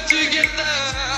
together.